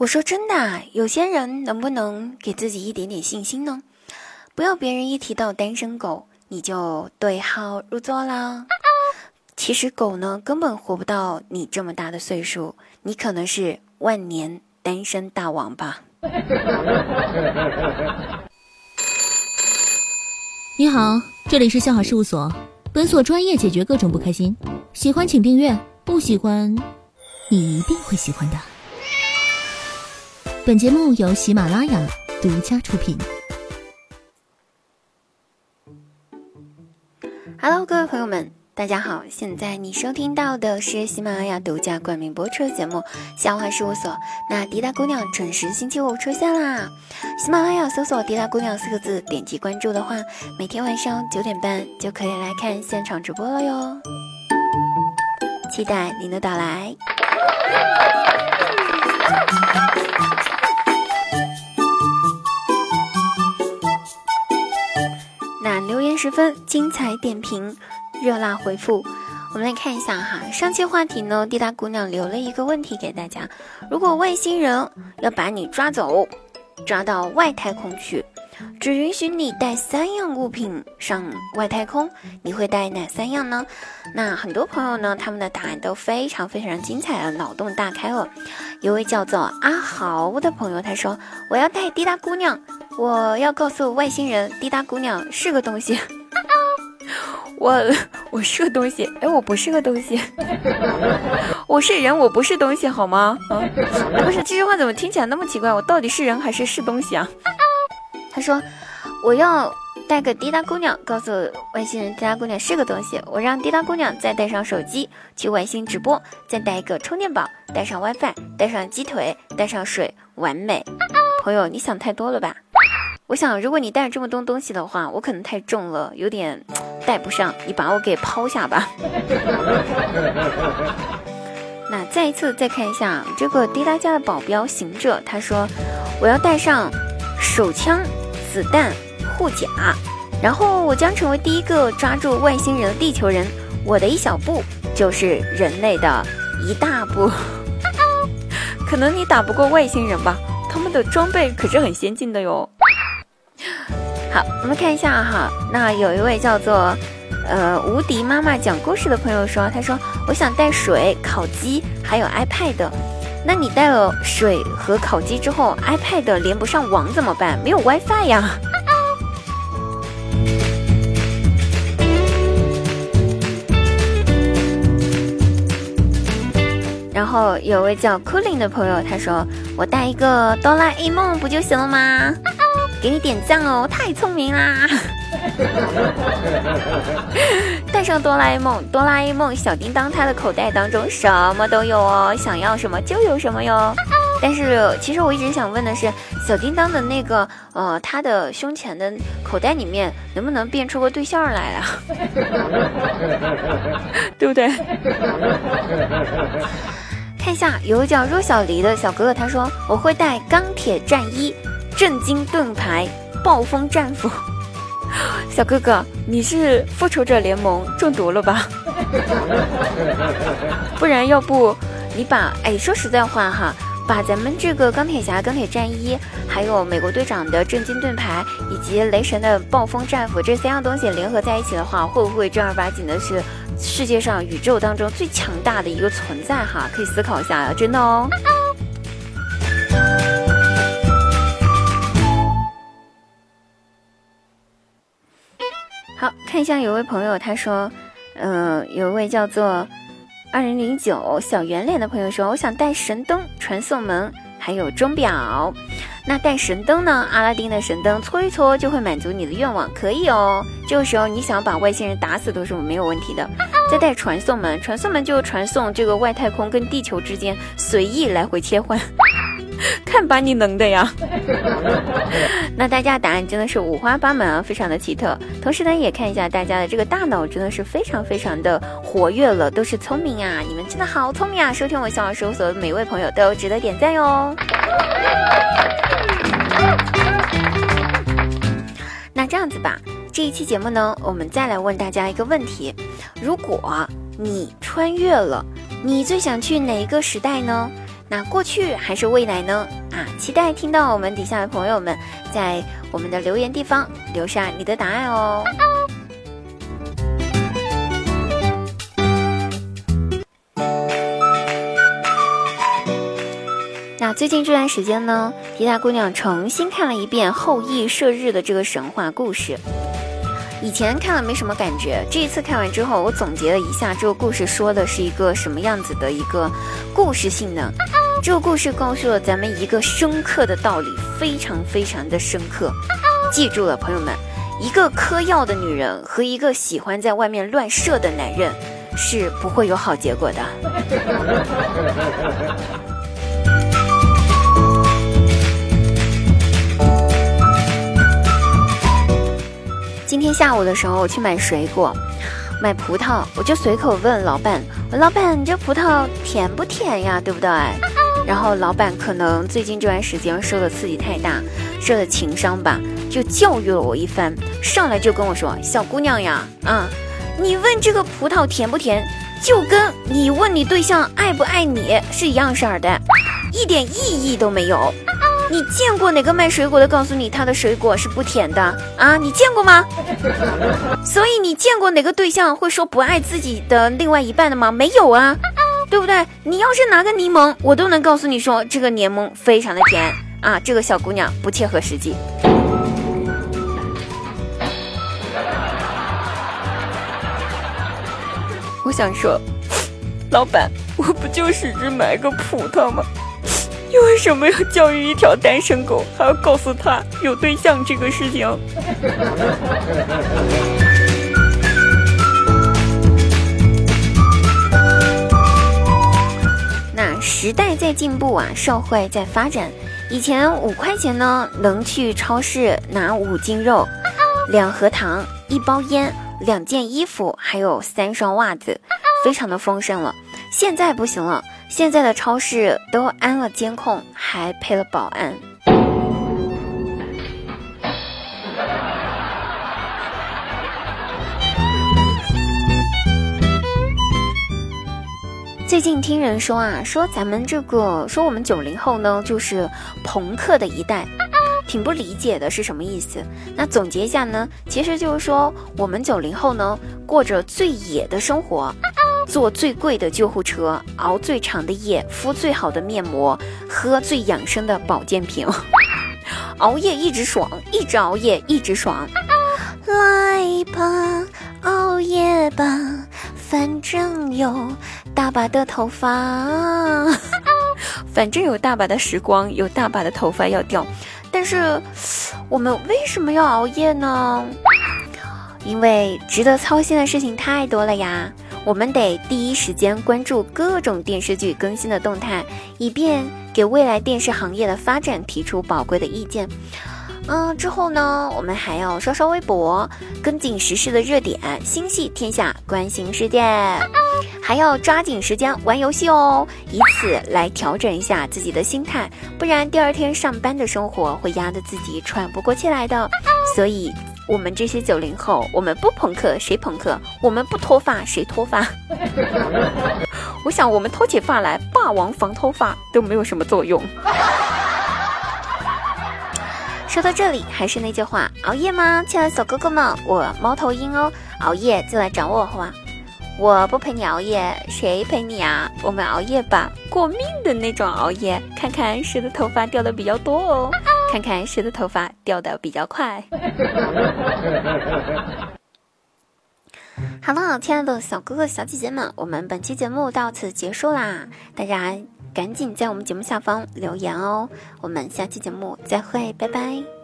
我说真的，有些人能不能给自己一点点信心呢？不要别人一提到单身狗，你就对号入座啦。其实狗呢，根本活不到你这么大的岁数，你可能是万年单身大王吧。你好，这里是笑话事务所，本所专业解决各种不开心。喜欢请订阅，不喜欢，你一定会喜欢的。本节目由喜马拉雅独家出品。Hello，各位朋友们，大家好！现在你收听到的是喜马拉雅独家冠名播出的节目《笑话事务所》。那迪达姑娘准时星期五出现啦！喜马拉雅搜索“迪达姑娘”四个字，点击关注的话，每天晚上九点半就可以来看现场直播了哟。期待您的到来。十分精彩，点评热辣回复，我们来看一下哈。上期话题呢，滴答姑娘留了一个问题给大家：如果外星人要把你抓走，抓到外太空去？只允许你带三样物品上外太空，你会带哪三样呢？那很多朋友呢，他们的答案都非常非常精彩了，脑洞大开了。有位叫做阿豪的朋友，他说：“我要带滴答姑娘，我要告诉外星人，滴答姑娘是个东西。我我是个东西，哎，我不是个东西，我是人，我不是东西，好吗？啊，不是，这句话怎么听起来那么奇怪？我到底是人还是是东西啊？” 他说：“我要带个滴答姑娘，告诉外星人滴答姑娘是个东西。我让滴答姑娘再带上手机去外星直播，再带一个充电宝，带上 WiFi，带上鸡腿，带上水，完美。朋友，你想太多了吧？我想，如果你带这么多东西的话，我可能太重了，有点带不上。你把我给抛下吧。那再一次再看一下这个滴答家的保镖行者，他说：我要带上手枪。”子弹护甲，然后我将成为第一个抓住外星人的地球人。我的一小步就是人类的一大步。可能你打不过外星人吧，他们的装备可是很先进的哟。好，我们看一下哈，那有一位叫做呃无敌妈妈讲故事的朋友说，他说我想带水、烤鸡还有 iPad。那你带了水和烤鸡之后，iPad 连不上网怎么办？没有 WiFi 呀。然后有位叫 Cooling 的朋友，他说：“我带一个哆啦 A 梦不就行了吗？”给你点赞哦，太聪明啦！带上哆啦 A 梦，哆啦 A 梦小叮当，他的口袋当中什么都有哦，想要什么就有什么哟。但是其实我一直想问的是，小叮当的那个呃，他的胸前的口袋里面能不能变出个对象来啊？对不对？看一下，有个叫若小黎的小哥哥，他说我会带钢铁战衣。震惊盾牌，暴风战斧，小哥哥，你是复仇者联盟中毒了吧？不然要不你把哎，说实在话哈，把咱们这个钢铁侠、钢铁战衣，还有美国队长的震惊盾牌，以及雷神的暴风战斧这三样东西联合在一起的话，会不会正儿八经的是世界上宇宙当中最强大的一个存在哈？可以思考一下，真的哦。好看一下，有位朋友他说，嗯，有一位叫做二零零九小圆脸的朋友说，我想带神灯、传送门，还有钟表。那带神灯呢？阿拉丁的神灯搓一搓就会满足你的愿望，可以哦。这个时候你想把外星人打死都是没有问题的。再带传送门，传送门就传送这个外太空跟地球之间随意来回切换。看把你能的呀！那大家答案真的是五花八门啊，非常的奇特。同时呢，也看一下大家的这个大脑真的是非常非常的活跃了，都是聪明啊！你们真的好聪明啊！收听我笑话事务所的每位朋友都值得点赞哟。那这样子吧，这一期节目呢，我们再来问大家一个问题：如果你穿越了，你最想去哪一个时代呢？那过去还是未来呢？啊，期待听到我们底下的朋友们在我们的留言地方留下你的答案哦。那最近这段时间呢，迪达姑娘重新看了一遍后羿射日的这个神话故事。以前看了没什么感觉，这一次看完之后，我总结了一下这个故事说的是一个什么样子的一个故事性呢？这个故事告诉了咱们一个深刻的道理，非常非常的深刻。记住了，朋友们，一个嗑药的女人和一个喜欢在外面乱射的男人是不会有好结果的。天下午的时候，我去买水果，买葡萄，我就随口问老板：“我老板，你这葡萄甜不甜呀？对不对？” 然后老板可能最近这段时间受的刺激太大，受的情伤吧，就教育了我一番，上来就跟我说：“小姑娘呀，啊，你问这个葡萄甜不甜，就跟你问你对象爱不爱你是一样事儿的，一点意义都没有。”你见过哪个卖水果的告诉你他的水果是不甜的啊？你见过吗？所以你见过哪个对象会说不爱自己的另外一半的吗？没有啊，对不对？你要是拿个柠檬，我都能告诉你说这个柠檬非常的甜啊，这个小姑娘不切合实际。我想说，老板，我不就是只买个葡萄吗？你为什么要教育一条单身狗，还要告诉他有对象这个事情？那时代在进步啊，社会在发展。以前五块钱呢，能去超市拿五斤肉、两盒糖、一包烟、两件衣服，还有三双袜子，非常的丰盛了。现在不行了。现在的超市都安了监控，还配了保安。最近听人说啊，说咱们这个，说我们九零后呢，就是朋克的一代，挺不理解的，是什么意思？那总结一下呢，其实就是说我们九零后呢，过着最野的生活。坐最贵的救护车，熬最长的夜，敷最好的面膜，喝最养生的保健品，熬夜一直爽，一直熬夜一直爽。来吧，熬夜吧，反正有大把的头发，反正有大把的时光，有大把的头发要掉。但是，我们为什么要熬夜呢？因为值得操心的事情太多了呀。我们得第一时间关注各种电视剧更新的动态，以便给未来电视行业的发展提出宝贵的意见。嗯，之后呢，我们还要刷刷微博，跟紧时事的热点，心系天下，关心世界，还要抓紧时间玩游戏哦，以此来调整一下自己的心态，不然第二天上班的生活会压得自己喘不过气来的。所以。我们这些九零后，我们不朋克谁朋克？我们不脱发谁脱发？我想我们脱起发来，霸王防脱发都没有什么作用。说到这里，还是那句话，熬夜吗，亲爱的小哥哥们？我猫头鹰哦，熬夜就来找我好吗？我不陪你熬夜，谁陪你啊？我们熬夜吧，过命的那种熬夜，看看谁的头发掉的比较多哦。看看谁的头发掉的比较快。好了，亲爱的小哥哥小姐姐们，我们本期节目到此结束啦！大家赶紧在我们节目下方留言哦，我们下期节目再会，拜拜。